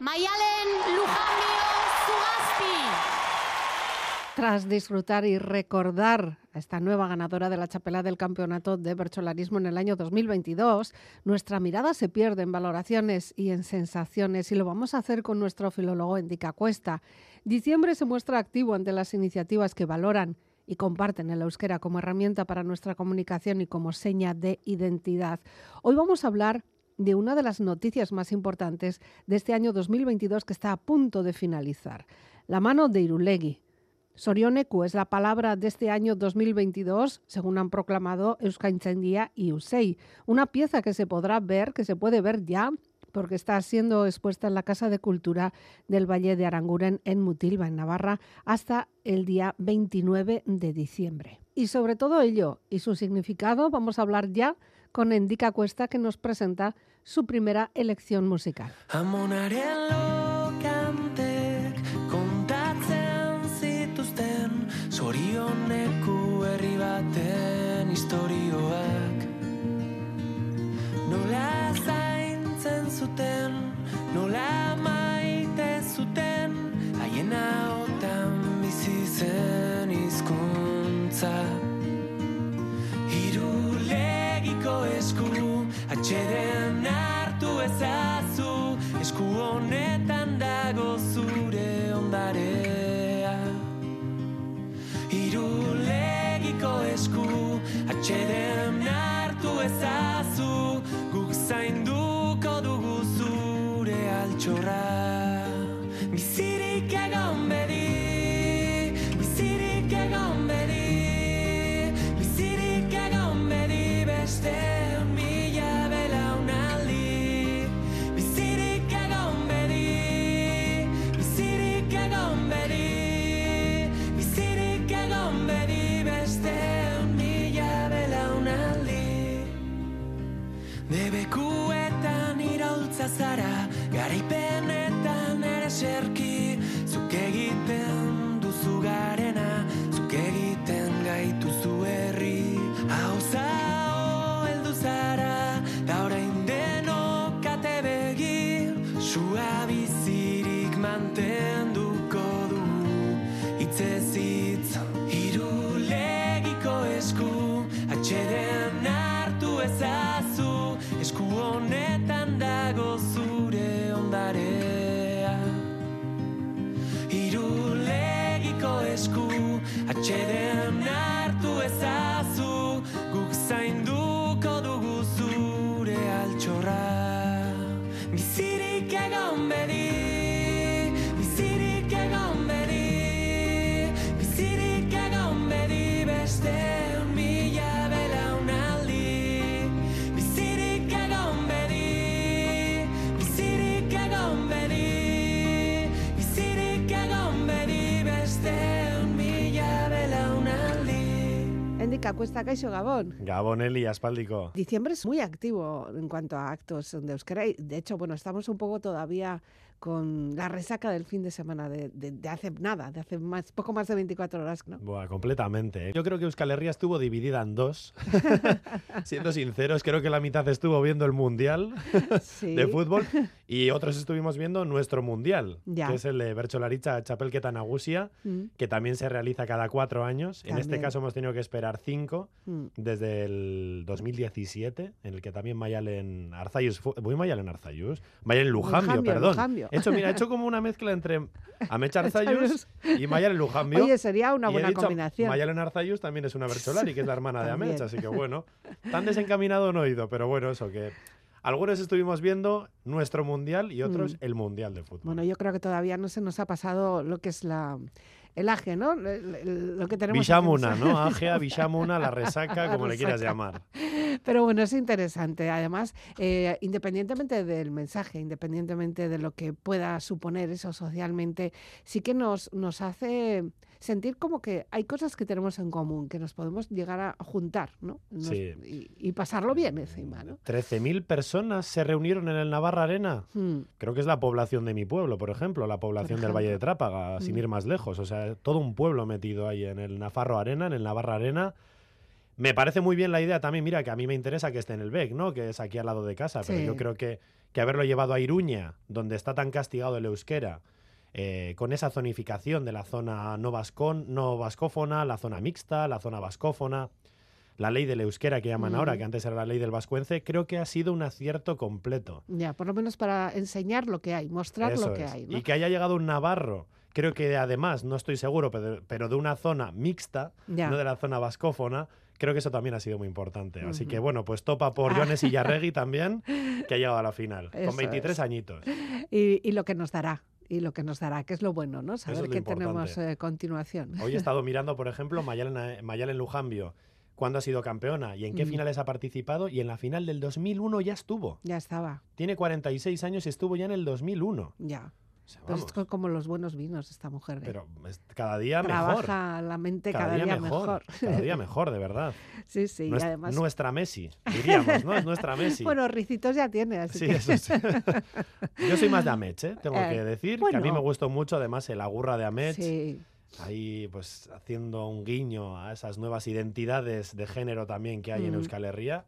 Mayalen Zugasti. Tras disfrutar y recordar a esta nueva ganadora de la chapela del campeonato de bercholarismo en el año 2022, nuestra mirada se pierde en valoraciones y en sensaciones y lo vamos a hacer con nuestro filólogo Endica Cuesta. Diciembre se muestra activo ante las iniciativas que valoran y comparten el euskera como herramienta para nuestra comunicación y como seña de identidad. Hoy vamos a hablar de una de las noticias más importantes de este año 2022 que está a punto de finalizar. La mano de Irulegui. Sorioneku es la palabra de este año 2022, según han proclamado Euskaintzendía y Usei. Una pieza que se podrá ver, que se puede ver ya, porque está siendo expuesta en la Casa de Cultura del Valle de Aranguren en Mutilva, en Navarra, hasta el día 29 de diciembre. Y sobre todo ello y su significado vamos a hablar ya con Endica Cuesta, que nos presenta su primera elección musical. Atxeden Esku honetan pasará. Atxeden hartu Cuesta, Caixo Gabón. Gabon Eli, aspaldiko. Diciembre es muy activo en cuanto a actos de euskera y de hecho, bueno, estamos un poco todavía con la resaca del fin de semana de, de- de hace nada, de hace más, poco más de 24 horas, ¿no? Buah, completamente. ¿eh? Yo creo que Euskal Herria estuvo dividida en dos. Siendo sinceros, creo que la mitad estuvo viendo el Mundial Sí. de fútbol y otros estuvimos viendo nuestro Mundial, Ya. que es el de Bercholaricha Chapelketa Nagusia, Mm, que también se realiza cada cuatro años. En este caso hemos tenido que esperar cinco mm. desde el 2017, en el que también Mayalen Arzayus. ¿Voy Mayalen Arzayus? Mayalen Lujambio, Lujambio, perdón. Lujambio. He hecho, mira, he hecho como una mezcla entre Amecha Arzayus y Mayalen Lujambio. Oye, sería una buena dicho, combinación. Mayalen Arzayus también es una Bercholari, que es la hermana de. Amecha, así que bueno, tan desencaminado no he ido, pero bueno, eso que algunos estuvimos viendo nuestro mundial y otros Mm. el mundial de fútbol. Bueno, yo creo que todavía no se nos ha pasado lo que es la el aje, ¿no? Lo que tenemos encima. ¿no? Agea, Bishamuna, la resaca, La como le quieras llamar. Pero bueno, es interesante. Además, eh, independientemente del mensaje, independientemente de lo que pueda suponer eso socialmente, sí que nos, nos hace sentir como que hay cosas que tenemos en común, que nos podemos llegar a juntar, ¿no? Nos- Sí. y, y pasarlo bien encima, ¿no? 13.000 personas se reunieron en el Navarra Arena. Mm, Creo que es la población de mi pueblo, por ejemplo, la población del Valle de Trápaga, sin Mm. ir más lejos. O sea, todo un pueblo metido ahí en el Nafarro Arena, en el Navarra Arena. Me parece muy bien la idea también, mira, que a mí me interesa que esté en el BEC, ¿no? Que es aquí al lado de casa, pero Sí. yo creo que, que haberlo llevado a Iruña, donde está tan castigado el euskera, eh, con esa zonificación de la zona no, vascón, no vascófona, la zona mixta, la zona vascófona, la ley del euskera que llaman ahora, que antes era la ley del vascuence, creo que ha sido un acierto completo. Ya, por lo menos para enseñar lo que hay, mostrar Eso lo que es. hay. ¿no? Y que haya llegado un navarro, creo que además, no estoy seguro, pero, pero de una zona mixta, Ya. no de la zona vascófona, creo que eso también ha sido muy importante. Así que bueno, pues topa por Jones y Yarregui también, que ha llegado a la final, Eso con 23 es. añitos. Y, y lo que nos dará, y lo que nos dará, que es lo bueno, ¿no? Saber es que tenemos eh, continuación. Hoy he estado mirando, por ejemplo, Mayalen, Mayalen Lujambio, cuándo ha sido campeona y en qué Mm. finales ha participado, y en la final del 2001 ya estuvo. Ya estaba, Tiene 46 años y estuvo ya en el 2001. ya. O sea, Pero vamos, es co- como los buenos vinos esta mujer. ¿eh? pero cada día mejor. Trabaja la mente Cada, día, mejor, cada día mejor, de verdad. sí, sí, y además... Nuestra Messi, diríamos, ¿no? Es nuestra Messi. Bueno, ricitos ya tiene, así Sí, que... eso sí. Yo soy más de Amech, ¿eh? tengo Eh, que decir, que a mí me gustó mucho además el agurra de Amech, Sí, ahí pues haciendo un guiño a esas nuevas identidades de género también que hay en Mm. Euskal Herria.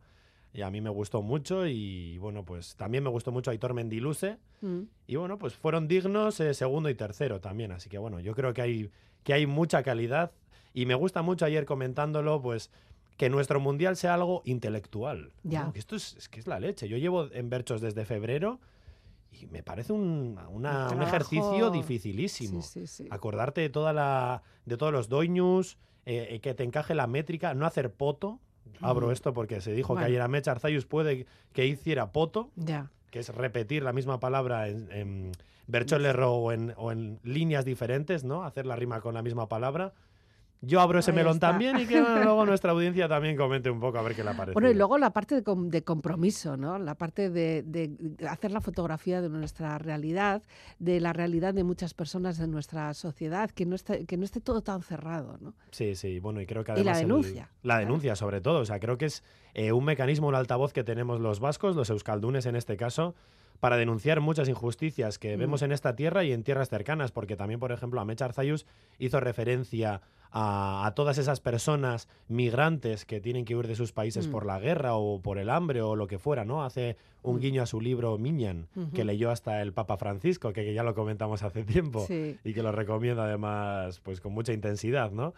Y a mí me gustó mucho y bueno, pues también me gustó mucho Aitor Mendiluce. mm, Y bueno, pues fueron dignos eh, segundo y tercero también. Así que bueno, yo creo que hay, que hay mucha calidad. Y me gusta mucho ayer comentándolo, pues que nuestro mundial sea algo intelectual. ¿no? Ya. Que esto es, es que es la leche. Yo llevo en Berchos desde febrero y me parece un, una- Un un ejercicio dificilísimo. sí, sí, sí. Acordarte de, toda la, de todos los doiñus, eh, eh, que te encaje la métrica, no hacer poto. Abro Mm. esto porque se dijo Bueno. que ayer a Mech Arzayus puede que hiciera poto Ya, que es repetir la misma palabra en, en Bercholerro o en, o en líneas diferentes, ¿no? Hacer la rima con la misma palabra. Yo abro ese Ahí melón está. también y que bueno, luego nuestra audiencia también comente un poco a ver qué le parece. Bueno, y luego la parte de, com- de compromiso, ¿no? La parte de, de hacer la fotografía de nuestra realidad, de la realidad de muchas personas de nuestra sociedad, que no esté, que no esté todo tan cerrado, ¿no? Sí, sí, bueno, y creo que Y la además... el- denuncia, la denuncia, sobre todo. O sea, creo que es eh, un mecanismo, un altavoz que tenemos los vascos, los euskaldunes en este caso, para denunciar muchas injusticias que Mm. vemos en esta tierra y en tierras cercanas, porque también, por ejemplo, Amech Arzayus hizo referencia a, a todas esas personas migrantes que tienen que huir de sus países Mm. por la guerra o por el hambre o lo que fuera, ¿no? Hace un Mm. guiño a su libro Miñan, que leyó hasta el Papa Francisco, que, que ya lo comentamos hace tiempo Sí. y que lo recomiendo además pues con mucha intensidad, ¿no?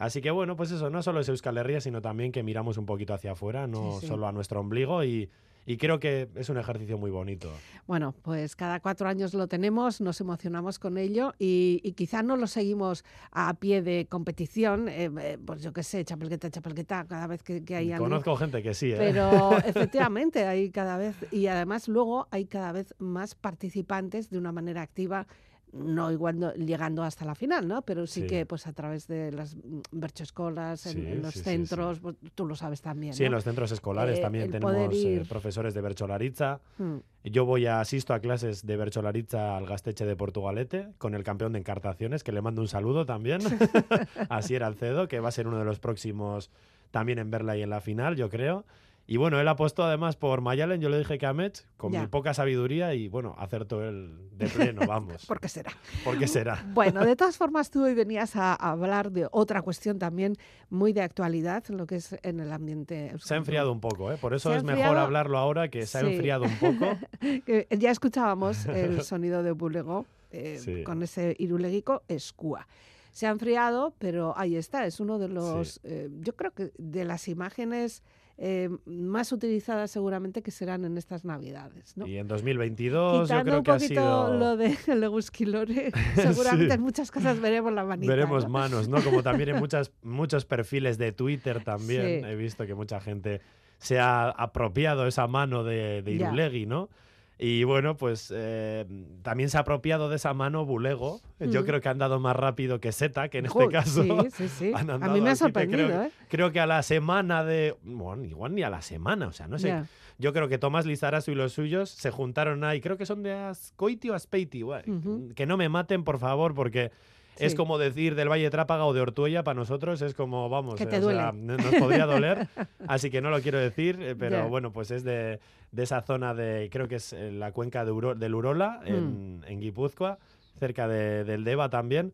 Así que bueno, pues eso, no solo es Euskal Herria, sino también que miramos un poquito hacia afuera, no Sí, sí. solo a nuestro ombligo y, y creo que es un ejercicio muy bonito. Bueno, pues cada cuatro años lo tenemos, nos emocionamos con ello y, y quizá no lo seguimos a pie de competición, eh, eh, pues yo qué sé, chapelqueta, chapelqueta, cada vez que, que hay algo. Conozco gente que sí, ¿eh? Pero efectivamente hay cada vez, y además luego hay cada vez más participantes de una manera activa, no igual no- llegando hasta la final, ¿no? Pero sí, Sí. que pues a través de las mm, berchoescolas, en, Sí, en los sí, centros, pues, tú lo sabes también. Sí, en ¿no? los centros escolares Eh, también tenemos eh, ir- profesores de Bercholaritza. Mm, Yo voy a asisto a clases de Bercholaritza al Gasteche de Portugalete con el campeón de encartaciones, que le mando un saludo también, a Sier Alcedo, que va a ser uno de los próximos también en verla y en la final, yo creo. Y bueno, él apostó además por Mayalen, yo le dije que a Mech, con Ya. mi poca sabiduría, y bueno, acertó él de pleno, vamos. ¿Por qué será? ¿Por qué será? Bueno, de todas formas, tú hoy venías a hablar de otra cuestión también muy de actualidad, lo que es en el ambiente. Se ha enfriado un poco, ¿eh? Por eso es mejor hablarlo ahora, que se ha enfriado un poco. Ya escuchábamos el sonido de Bulego eh, Sí. con ese iruleguico escúa. Se ha enfriado, pero ahí está, es uno de los, eh, yo creo que de las imágenes eh, más utilizadas seguramente que serán en estas navidades. ¿no? Y en 2022 yo Quitando creo un que ha sido... lo de Legusquilore, seguramente Sí. en muchas cosas veremos la manita. Veremos ¿no? manos, ¿no? Como también en muchas, muchos perfiles de Twitter también Sí. he visto que mucha gente se ha apropiado esa mano de, de. Irulegui, ¿no? Y bueno, pues eh, también se ha apropiado de esa mano Bulego. Yo Mm. creo que han dado más rápido que Zeta, que en este caso Sí, sí, sí. han A mí me ha sorprendido, creo, ¿eh? creo que a la semana de... Bueno, igual ni a la semana, o sea, no sé. Yo creo que Tomás Lizarazu y los suyos se juntaron ahí, creo que son de Ascoiti o Aspeiti, Ujú. que no me maten, por favor, porque es como decir del Valle Trápaga o de Ortuella para nosotros, es como, vamos, Que eh, te o sea, duele. nos podría doler, así que no lo quiero decir, eh, pero bueno, pues es de, de esa zona de, creo que es eh, la cuenca de Uro- del Urola, Mm. en, en Guipúzcoa, cerca de- del Deva también.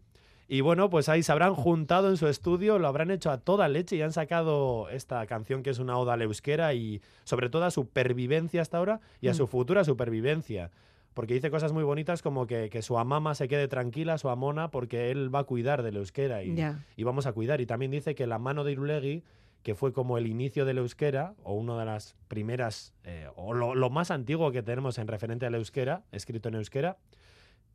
Y bueno, pues ahí se habrán juntado en su estudio, lo habrán hecho a toda leche y han sacado esta canción que es una oda al euskera y sobre todo a su pervivencia hasta ahora y a su Mm. futura supervivencia. Porque dice cosas muy bonitas como que, que su amama se quede tranquila, su amona, porque él va a cuidar del euskera y, Ya. y vamos a cuidar. Y también dice que la mano de Irulegui, que fue como el inicio del euskera, o una de las primeras, eh, o lo, lo más antiguo que tenemos en referente al euskera, escrito en euskera,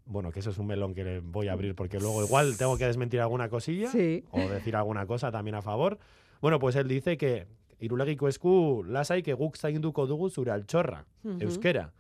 bueno, que eso es un melón que le voy a abrir porque luego igual tengo que desmentir alguna cosilla Sí. o decir alguna cosa también a favor. Bueno, pues él dice que Irulegiko esku lasai que guk zainduko dugu zure altxorra, Ujú. euskera.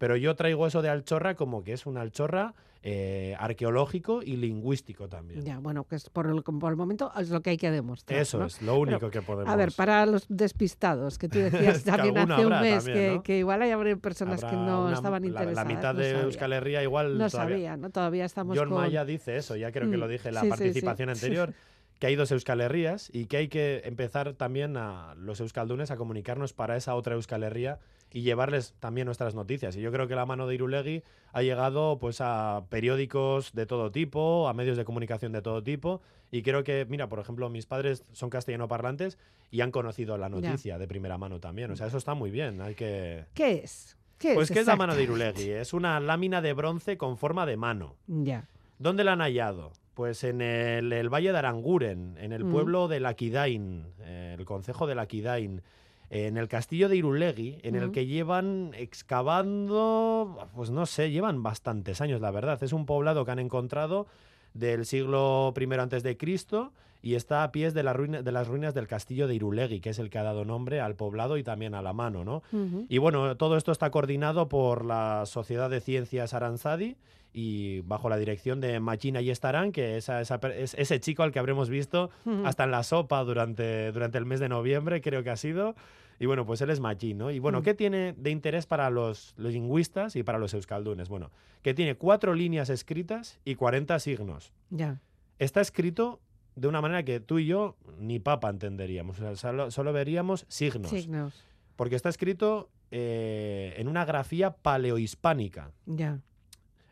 Pero yo traigo eso de altxorra como que es un altxorra eh, arqueológico y lingüístico también. Ya, bueno, que es por el, por el momento es lo que hay que demostrar. Eso ¿no? es lo único que podemos. A ver, para los despistados, que tú decías también hace un mes también, que, ¿no? que igual hay habrá personas que no una- estaban interesadas. La, mitad no de sabía. Euskal Herria igual No todavía. sabía, ¿no? Todavía estamos John con... Maya dice eso, ya creo que Mm, lo dije en la sí, sí, sí. participación anterior, que hay dos Euskal Herrías y que hay que empezar también a los euskaldunes a comunicarnos para esa otra Euskal Herria y llevarles también nuestras noticias. Y yo creo que la mano de Irulegui ha llegado pues a periódicos de todo tipo, a medios de comunicación de todo tipo y creo que, mira, por ejemplo, mis padres son castellano parlantes y han conocido la noticia de primera mano también. O sea, eso está muy bien, hay que... ¿Qué es? ¿Qué Pues es ¿qué es la mano de? Irulegui? Es una lámina de bronce con forma de mano. Ya. ¿Dónde la han hallado? Pues en el, el Valle de Aranguren, en el Mm. pueblo de Laquidain, eh, el concejo de Laquidain, en el castillo de Irulegui, en el que llevan excavando, pues no sé, llevan bastantes años, la verdad. Es un poblado que han encontrado del siglo I antes de Cristo y está a pies de, la ruina- de las ruinas del castillo de Irulegui, que es el que ha dado nombre al poblado y también a la mano, ¿no? Y bueno, todo esto está coordinado por la Sociedad de Ciencias Aranzadi y bajo la dirección de Machina y Estarán, que esa, esa es ese chico al que habremos visto hasta en la sopa durante, durante el mes de noviembre, creo que ha sido. Y bueno, pues él es Machín, ¿no? Y bueno. ¿qué tiene de interés para los, los lingüistas y para los euskaldunes? Bueno, que tiene cuatro líneas escritas y 40 signos. Ya. Está escrito de una manera que tú y yo ni papa entenderíamos. O sea, solo, solo veríamos signos. Signos. Porque está escrito eh, en una grafía paleohispánica. Ya.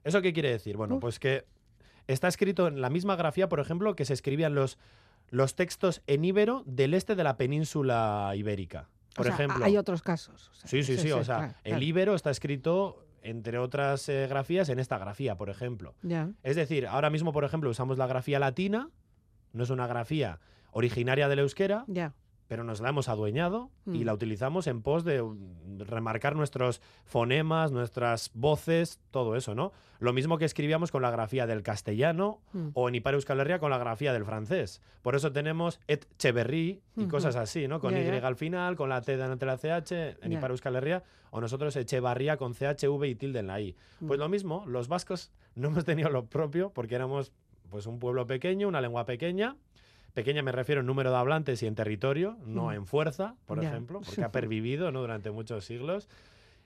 ¿Eso qué quiere decir? Bueno, pues que está escrito en la misma grafía, por ejemplo, que se escribían los, los textos en íbero del este de la península ibérica. Por O sea, ejemplo. Hay otros casos. o sea, Sí, sí, sí. O sea, claro, el claro. íbero está escrito, entre otras eh, grafías, en esta grafía, por ejemplo. Ya. Es decir, ahora mismo, por ejemplo, usamos la grafía latina, no es una grafía originaria del euskera, Ya. Pero nos la hemos adueñado y Mm. la utilizamos en pos de um, remarcar nuestros fonemas, nuestras voces, todo eso, ¿no? Lo mismo que escribíamos con la grafía del castellano Mm. o en Ipar Euskal Herria con la grafía del francés. Por eso tenemos et cheverri y cosas así, ¿no? Con Ya, Y al final, con la T delante de la CH en Ya. Ipar Euskal Herria o nosotros Echevarría con CHV y tilde en la I. Pues Mm. lo mismo, los vascos no hemos tenido lo propio porque éramos pues un pueblo pequeño, una lengua pequeña. Pequeña me refiero en número de hablantes y en territorio, no en fuerza, por Ya. ejemplo, porque ha pervivido ¿no? durante muchos siglos.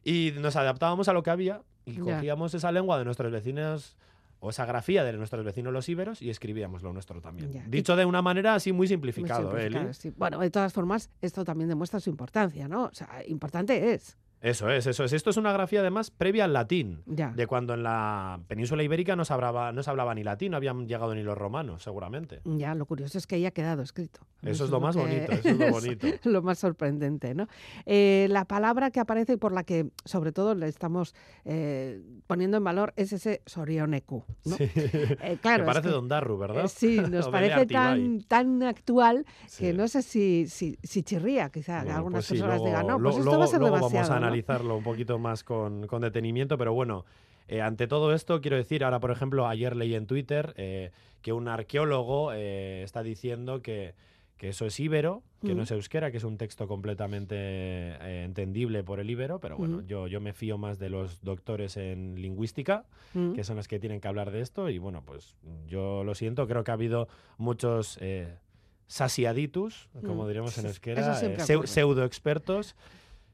Y nos adaptábamos a lo que había y cogíamos esa lengua de nuestros vecinos o esa grafía de nuestros vecinos los íberos y escribíamos lo nuestro también. Ya. Dicho de una manera así muy Muy simplificado, ¿eh, Eli? simplificado, sí. Bueno, de todas formas, esto también demuestra su importancia, ¿no? O sea, importante es. Eso es, eso es. Esto es una grafía además previa al latín. Ya. De cuando en la península ibérica no se hablaba, no se hablaba ni latín, no habían llegado ni los romanos, seguramente. Ya, lo curioso es que haya quedado escrito. Eso es lo más bonito, eso es lo bonito. lo más sorprendente, ¿no? Eh, la palabra que aparece y por la que, sobre todo, le estamos eh, poniendo en valor es ese sorioneku, ¿no? Sí. Eh, claro, es parece que- Don Darru, ¿verdad? sí, nos parece tan, tan actual que no sé si, si, si chirría, quizá, Bueno, algunas pues sí, personas luego- digan, no, pues esto va a ser demasiado. Analizarlo un poquito más con, con detenimiento, pero bueno, eh, ante todo esto quiero decir, ahora por ejemplo, ayer leí en Twitter eh, que un arqueólogo eh, está diciendo que, que eso es íbero, que Mm. no es euskera, que es un texto completamente eh, entendible por el íbero, pero bueno, Mm. yo, yo me fío más de los doctores en lingüística, Mm. que son los que tienen que hablar de esto, y bueno, pues yo lo siento, creo que ha habido muchos... eh, sasiaditus, como Mm. diremos en euskera, eh, pseudo expertos,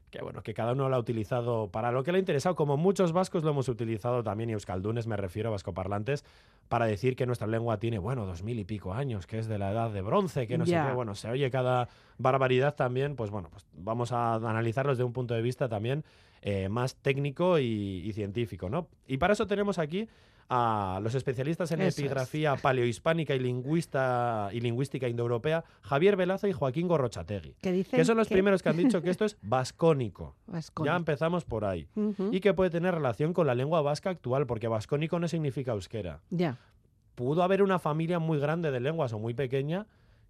que bueno, que cada uno lo ha utilizado para lo que le ha interesado, como muchos vascos lo hemos utilizado también, y euskaldunes me refiero, vascoparlantes, para decir que nuestra lengua tiene, bueno, dos mil y pico años, que es de la edad de bronce, que no sé qué, bueno, se oye cada barbaridad también, pues bueno, pues vamos a analizarlo desde un punto de vista también eh, más técnico y, y científico, ¿no? Y para eso tenemos aquí a los especialistas en Eso es. epigrafía paleohispánica y, lingüista, y lingüística indoeuropea, Javier Velaza y Joaquín Gorrochategui, Que dicen que son los primeros que han dicho que esto es vascónico. Vascónico. Ya empezamos por ahí. Y que puede tener relación con la lengua vasca actual, porque vascónico no significa euskera. Ya. Pudo haber una familia muy grande de lenguas o muy pequeña,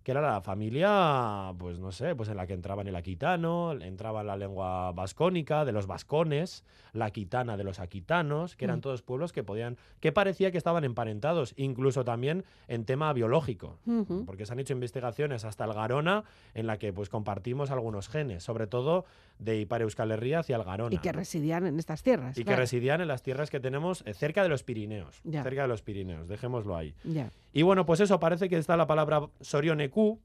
que era la familia, pues no sé, pues en la que entraba en el aquitano, entraba la lengua vascónica de los vascones, la aquitana de los aquitanos, que eran Mm. todos pueblos que podían, que parecía que estaban emparentados, incluso también en tema biológico. Porque se han hecho investigaciones hasta el Garona en la que pues compartimos algunos genes, sobre todo de Ipar Euskal Herria hacia el Garona. Y que residían en estas tierras. y que residían en las tierras que tenemos eh, cerca de los Pirineos. Ya. Cerca de los Pirineos, dejémoslo ahí. Ya. Y bueno, pues eso, parece que está la palabra Sorioneku,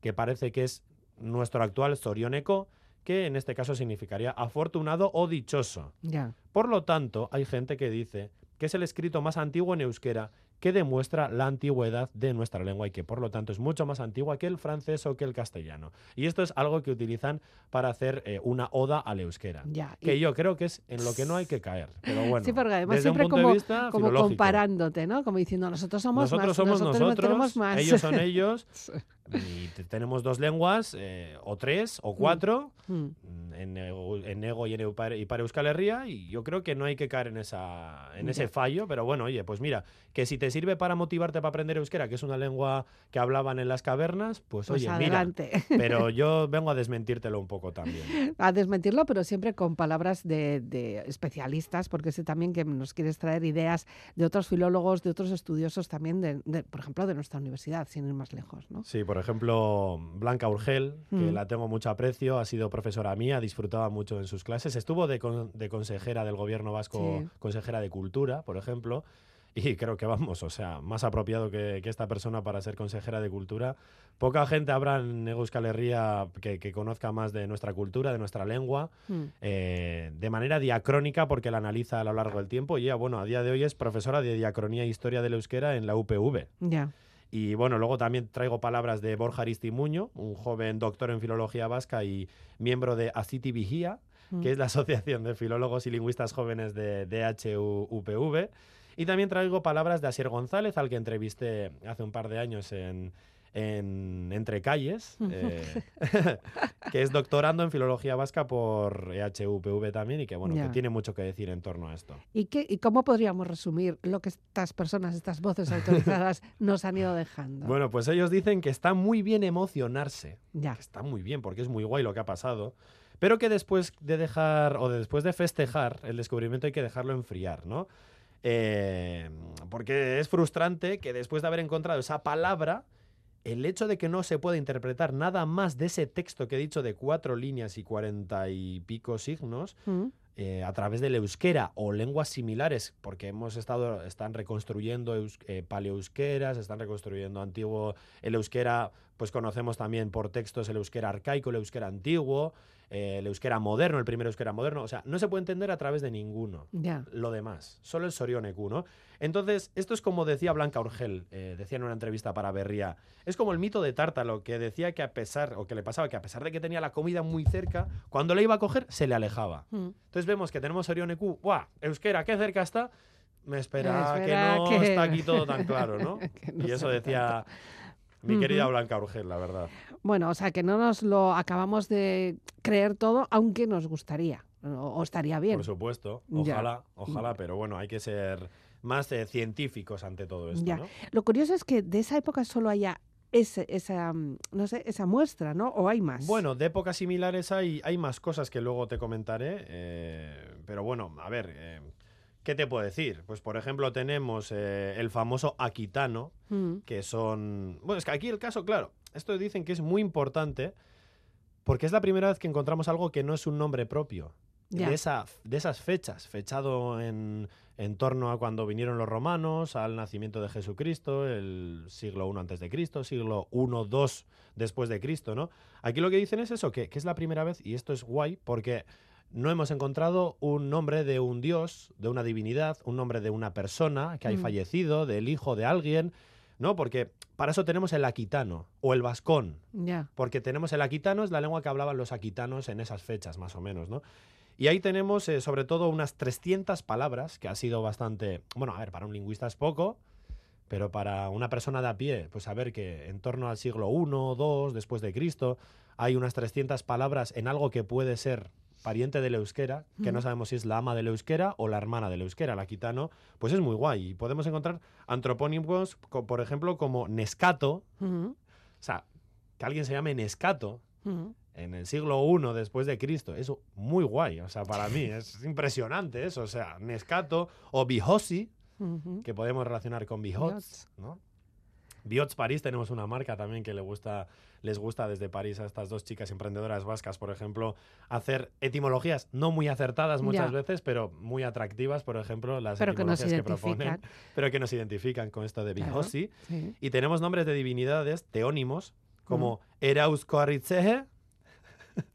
que parece que es nuestro actual Sorioneco, que en este caso significaría afortunado o dichoso. Ya. Por lo tanto, hay gente que dice que es el escrito más antiguo en euskera que demuestra la antigüedad de nuestra lengua y que por lo tanto es mucho más antigua que el francés o que el castellano. Y esto es algo que utilizan para hacer eh, una oda al euskera. Ya. Que Y- yo creo que es en lo que no hay que caer. Pero bueno, sí, porque además desde un siempre punto como, de vista como comparándote, ¿no? Como diciendo, nosotros somos nosotros más, somos nosotros, nosotros, más. ellos son ellos, y te- tenemos dos lenguas, eh, o tres, o cuatro, Mm. mm, en, ego- en Ego y en Eupar- y para Euskal Herria, y yo creo que no hay que caer en, esa, en ese fallo, pero bueno, oye, pues mira, que si te sirve para motivarte para aprender euskera, que es una lengua que hablaban en las cavernas, pues, Pues oye, adelante. mira, pero yo vengo a desmentírtelo un poco también. a desmentirlo, pero siempre con palabras de, de especialistas, porque sé también que nos quieres traer ideas de otros filólogos, de otros estudiosos también, de, de, por ejemplo, de nuestra universidad, sin ir más lejos, ¿no? Sí, por ejemplo, Blanca Urgel, que Mm. la tengo mucho aprecio, ha sido profesora mía, disfrutaba mucho en sus clases. Estuvo de, con- de consejera del gobierno vasco, Sí. consejera de cultura, por ejemplo. Y creo que vamos, o sea, más apropiado que, que esta persona para ser consejera de cultura. Poca gente habrá en Euskal Herria que, que conozca más de nuestra cultura, de nuestra lengua, Mm. eh, de manera diacrónica, porque la analiza a lo largo del tiempo. Y ella, bueno, a día de hoy es profesora de diacronía e historia del euskera en la UPV. Ya. Y bueno, luego también traigo palabras de Borja Aristimuño, un joven doctor en filología vasca y miembro de Asiti Vigía, Mm. que es la Asociación de Filólogos y Lingüistas Jóvenes de DHU-UPV. Y también traigo palabras de Asier González, al que entrevisté hace un par de años en, en Entre Calles, eh, que es doctorando en filología vasca por EHUPV también y que bueno, Ya. que tiene mucho que decir en torno a esto. ¿Y, qué, ¿Y cómo podríamos resumir lo que estas personas, estas voces autorizadas nos han ido dejando? Bueno, pues ellos dicen que está muy bien emocionarse. ya. que está muy bien porque es muy guay lo que ha pasado, pero que después de dejar o de después de festejar el descubrimiento hay que dejarlo enfriar, ¿no? Eh, porque es frustrante que después de haber encontrado esa palabra, el hecho de que no se pueda interpretar nada más de ese texto que he dicho de cuatro líneas y cuarenta y pico signos, Mm. eh, a través del euskera o lenguas similares, porque hemos estado, están reconstruyendo eus- eh, paleoeuskeras, están reconstruyendo antiguo, el euskera, pues conocemos también por textos el euskera arcaico, el euskera antiguo, eh, el euskera moderno, el primer euskera moderno, o sea, no se puede entender a través de ninguno lo demás, solo el Sorioneku, ¿no? Entonces, esto es como decía Blanca Orgel, eh, decía en una entrevista para Berría, es como el mito de Tártalo, que decía que a pesar, o que le pasaba, que a pesar de que tenía la comida muy cerca, cuando la iba a coger, se le alejaba. Mm. Entonces vemos que tenemos Sorioneku, ¡buah! Euskera, qué cerca está. Me espera, Espera que no que- está aquí todo tan claro, ¿no? Y eso decía mi querida. Blanca Urgel, la verdad. Bueno, o sea, que no nos lo acabamos de creer todo, aunque nos gustaría, o, estaría bien. Por supuesto, Ya. ojalá, ojalá, pero bueno, hay que ser más eh, científicos ante todo esto, Ya. ¿no? Lo curioso es que de esa época solo haya ese, esa, mm, no sé, esa muestra, ¿no? ¿O hay más? Bueno, de épocas similares hay, hay más cosas que luego te comentaré, eh, pero bueno, a ver, eh, ¿qué te puedo decir? Pues por ejemplo tenemos eh, el famoso aquitano, Mm, que son... Bueno, es que aquí el caso, claro, esto dicen que es muy importante porque es la primera vez que encontramos algo que no es un nombre propio. De, esa, de esas fechas, fechado en, en torno a cuando vinieron los romanos, al nacimiento de Jesucristo, el siglo I antes de Cristo, siglo I, II después de Cristo, ¿no? Aquí lo que dicen es eso, que, que es la primera vez, y esto es guay, porque no hemos encontrado un nombre de un dios, de una divinidad, un nombre de una persona que haya Mm. fallecido, del hijo de alguien, ¿no? Porque para eso tenemos el aquitano o el vascón, Ya. porque tenemos el aquitano, es la lengua que hablaban los aquitanos en esas fechas, más o menos, ¿no? Y ahí tenemos, eh, sobre todo, unas 300 palabras, que ha sido bastante... Bueno, a ver, para un lingüista es poco, pero para una persona de a pie, pues saber que en torno al siglo I, II, después de Cristo, hay unas 300 palabras en algo que puede ser pariente del euskera, que no sabemos si es la ama del euskera o la hermana del euskera, el aquitano, pues es muy guay. Y podemos encontrar antropónimos, por ejemplo, como Nescato, o sea, que alguien se llame Nescato, en el siglo I después de Cristo. Eso muy guay, o sea, para mí es impresionante eso, o sea, Nescato o Bihosi, que podemos relacionar con Bihots, ¿no? Biots París tenemos una marca también que le gusta, les gusta desde París a estas dos chicas emprendedoras vascas, por ejemplo, hacer etimologías no muy acertadas muchas Ya. veces, pero muy atractivas, por ejemplo, las Pero etimologías que proponen, pero que nos identifican con esto de Claro. Bihosi. Sí. Y tenemos nombres de divinidades teónimos Mm. como Erauscoaritzeje,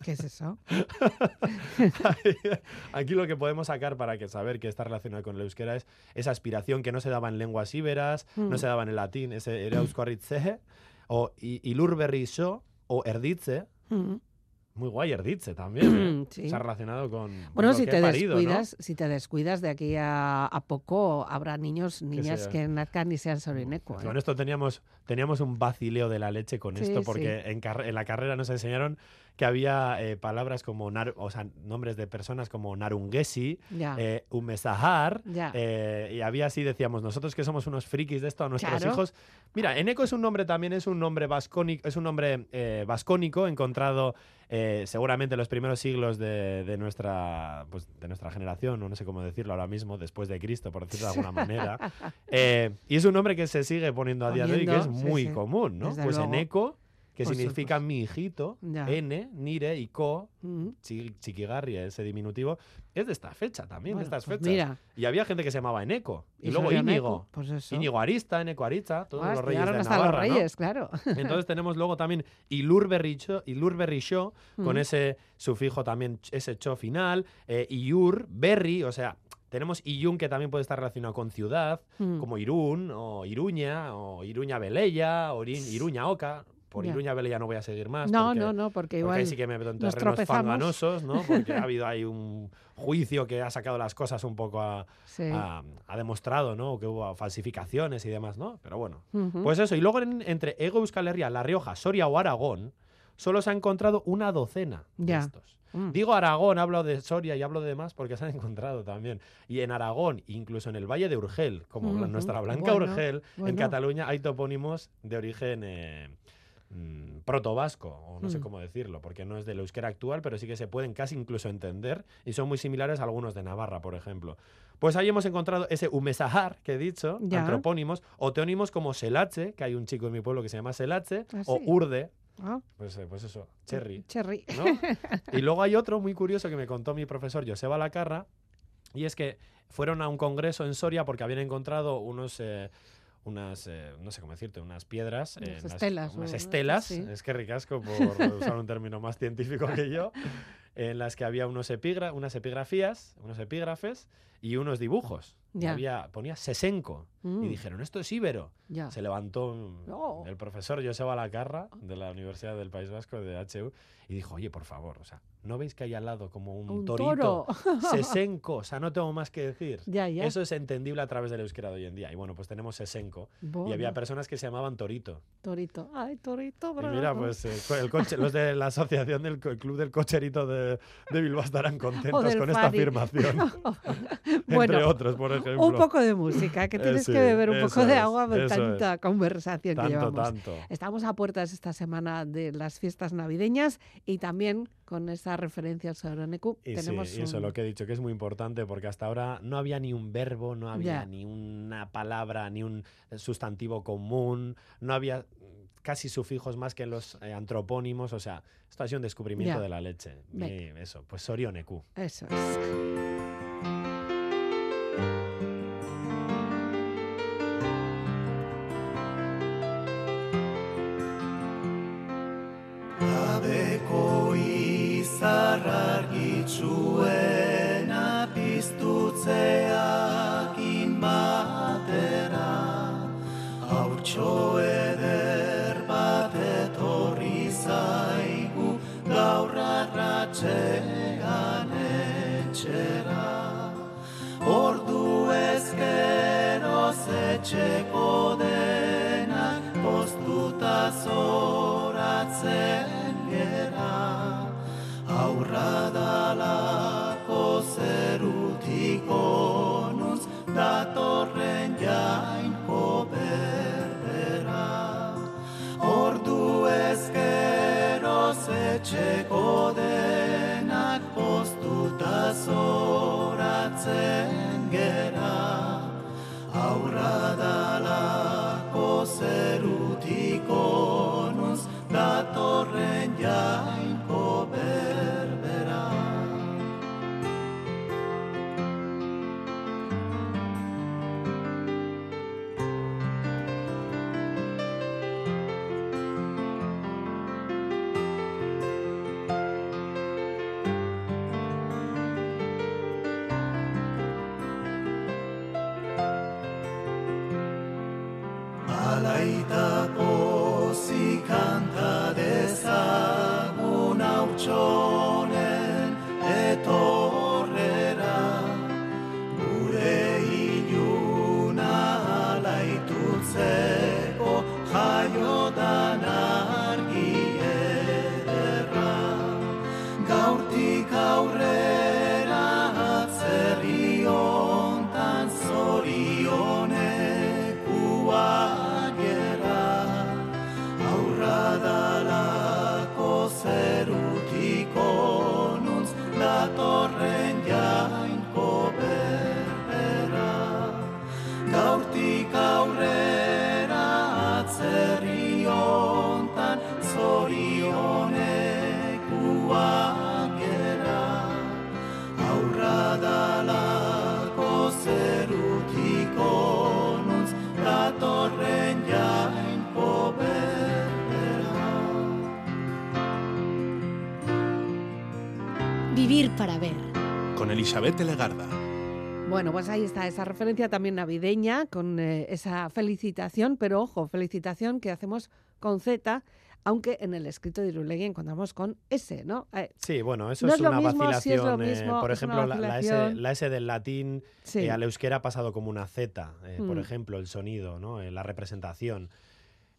¿Qué es eso? Aquí lo que podemos sacar para que saber que está relacionado con el euskera es esa aspiración que no se daba en lenguas íberas, Mm. no se daba en el latín, ese euskoritzeje, o i- ilurberri xo, o erditze. Ujú. Muy guay erditze también. ¿eh? Sí. Ha relacionado con Bueno, si que te parido, ¿no? descuidas, si te descuidas de aquí a, a poco, habrá niños, niñas sea- que nazcan y sean sorineco. Con esto teníamos, teníamos un vacileo de la leche con Sí, esto, sí. porque en, carre- en la carrera nos enseñaron que había eh, palabras como, nar- o sea, nombres de personas como Narungesi, eh, Umesahar, eh, y había así, decíamos, nosotros que somos unos frikis de esto a nuestros Claro. hijos. Mira, Eneco es un nombre también, es un nombre vascónico, es un nombre eh, vascónico encontrado eh, seguramente en los primeros siglos de, de nuestra, pues, de nuestra generación, no sé cómo decirlo ahora mismo, después de Cristo, por decirlo de alguna manera. Eh, y es un nombre que se sigue poniendo a día de hoy, que es Poniendo, sí, muy sí. común, ¿no? Desde Pues luego. Eneco, que Por significa supuesto. mi hijito, Ya. N, Nire y chi- Chiquigarri, ese diminutivo, es de esta fecha también, Bueno, de estas pues fechas. mira, Y había gente que se llamaba Eneco. Y, y luego Íñigo. Pues. Íñigo Arista, Eneco Aritza, todos Ah, los reyes de hasta Navarra, los ¿no? reyes, claro. Entonces tenemos luego también Ilurberricho, Ilurberricho, con Mm. ese sufijo también, ese cho final, eh, Iur, Berri, o sea, tenemos Iyun que también puede estar relacionado con ciudad, Mm. como Irún, o Iruña, o Iruña Velella, o Iruña Oca. Por Ya. Iruña Velella no voy a seguir más. No, porque- no, no, porque porque igual ahí sí que me meto en nos terrenos fanganosos, ¿no? Porque ha habido ahí un juicio que ha sacado las cosas un poco a, sí. ha, ha demostrado, ¿no? Que hubo falsificaciones y demás, ¿no? Pero bueno. Pues eso, y luego en- entre Ego Euskal Herria, La Rioja, Soria o Aragón, solo se ha encontrado una docena Ya. de estos. Mm. Digo Aragón, hablo de Soria y hablo de demás porque se han encontrado también. Y en Aragón, incluso en el Valle de Urgel, como nuestra Blanca Bueno, Urgel, en. Cataluña hay topónimos de origen eh, mm, protovasco, o no sé Mm. cómo decirlo, porque no es del euskera actual, pero sí que se pueden casi incluso entender y son muy similares a algunos de Navarra, por ejemplo. Pues ahí hemos encontrado ese Umesahar que he dicho, Ya. antropónimos, o teónimos como Selache, que hay un chico en mi pueblo que se llama Selache, Ah, o. Urde, Ah, pues, eh, pues eso, Cherry. Cherry. ¿no? Y luego hay otro muy curioso que me contó mi profesor Joseba Lacarra, y es que fueron a un congreso en Soria porque habían encontrado unos... eh, unas, eh, no sé cómo decirte, unas piedras, eh, Unas estelas, unas estelas, sí. es que ricasco por usar un término más científico que yo, en las que había unos epigra unas epigrafías, unos epígrafes y unos dibujos. Ya. Había, ponía Sesenco. Mm, Y dijeron, esto es íbero. ya. Se levantó mm, Oh. el profesor Joseba Lacarra de la Universidad del País Vasco, de HU, y dijo, oye, por favor, o sea, ¿no veis que hay al lado como un, Un torito? toro. Sesenco, o sea, no tengo más que decir. Ya. Eso es entendible a través del euskera de hoy en día. Y bueno, pues tenemos Sesenco. Y había personas que se llamaban Torito. Torito. Ay, Torito, Y mira, bravo. pues eh, el coche, los de la asociación del club del cocherito de, de Bilbao estarán contentos con esta afirmación. Entre otros, por ejemplo. Un poco de música, que tienes sí, que beber un poco de es, agua por tanta conversación que tanto, llevamos. tanto. Estamos a puertas esta semana de las fiestas navideñas y también con esa referencia al Soronecu Y tenemos sí, y eso un- lo que he dicho, que es muy importante, porque hasta ahora no había ni un verbo, no había Ya. ni una palabra, ni un sustantivo común, no había casi sufijos más que los eh, antropónimos, o sea, esto ha sido un descubrimiento Ya. de la leche. Y eso, pues Sorioneku. Eso es. Gabeko izar argitsuena piztutzeak inbatera Hautxo eder bat etorri zaigu gaur arratxean Elizabeth Legarda. Bueno, pues ahí está esa referencia también navideña con eh, esa felicitación, pero ojo, felicitación que hacemos con Z, aunque en el escrito de Irulegui encontramos con S, ¿no? Eh, Sí, bueno, eso No es, es lo una mismo, es vacilación. eh, por es una ejemplo, la, la S, vacilación. la S del latín sí. eh, al euskera ha pasado como una Z, eh, por Mm. ejemplo, el sonido, ¿no? Eh, la representación.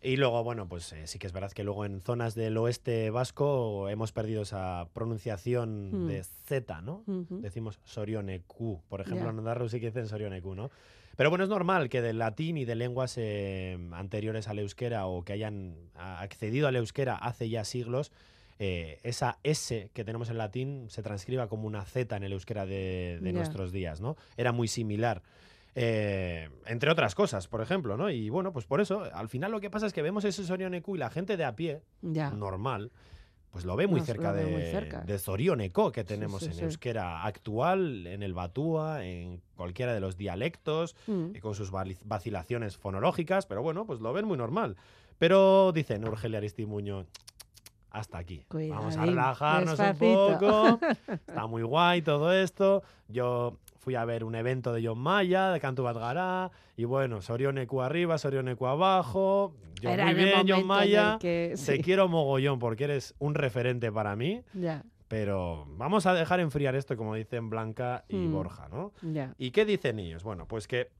Y luego, bueno, pues eh, sí que es verdad que luego en zonas del oeste vasco hemos perdido esa pronunciación Mm. de Z, ¿no? Ujú. Decimos Sorioneku. Por ejemplo, Ya. en Ondarru sí que dicen Sorioneku, ¿no? Pero bueno, es normal que del latín y de lenguas eh, anteriores al euskera o que hayan accedido al euskera hace ya siglos, eh, esa S que tenemos en latín se transcriba como una Z en el euskera de, de Ya. nuestros días, ¿no? Era muy similar. Eh, entre otras cosas, por ejemplo, ¿no? Y bueno, pues por eso, al final lo que pasa es que vemos ese Sorioneku y la gente de a pie, Ya. normal, pues lo ve muy Nos- cerca ve de, muy cerca. de que tenemos sí, en sí. euskera actual, en el batúa, en cualquiera de los dialectos, Mm. y con sus vacilaciones fonológicas, pero bueno, pues lo ven muy normal. Pero dicen Urgelia Aristimuño, hasta aquí. Vamos a relajarnos despacito. un poco. Está muy guay todo esto. Yo fui a ver un evento de John Maya, de Cantu Batgará, y bueno, Sorioneku arriba, Sorioneku abajo. Yo Era muy bien, John Maya. que- Te quiero mogollón porque eres un referente para mí, Ya, pero vamos a dejar enfriar esto, como dicen Blanca y Mm. Borja, ¿no? ya. ¿Y qué dicen ellos? Bueno, pues que